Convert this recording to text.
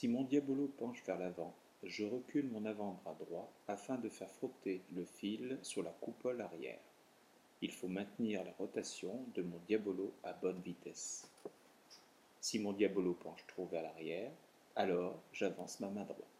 Si mon diabolo penche vers l'avant, je recule mon avant-bras droit afin de faire frotter le fil sur la coupole arrière. Il faut maintenir la rotation de mon diabolo à bonne vitesse. Si mon diabolo penche trop vers l'arrière, alors j'avance ma main droite.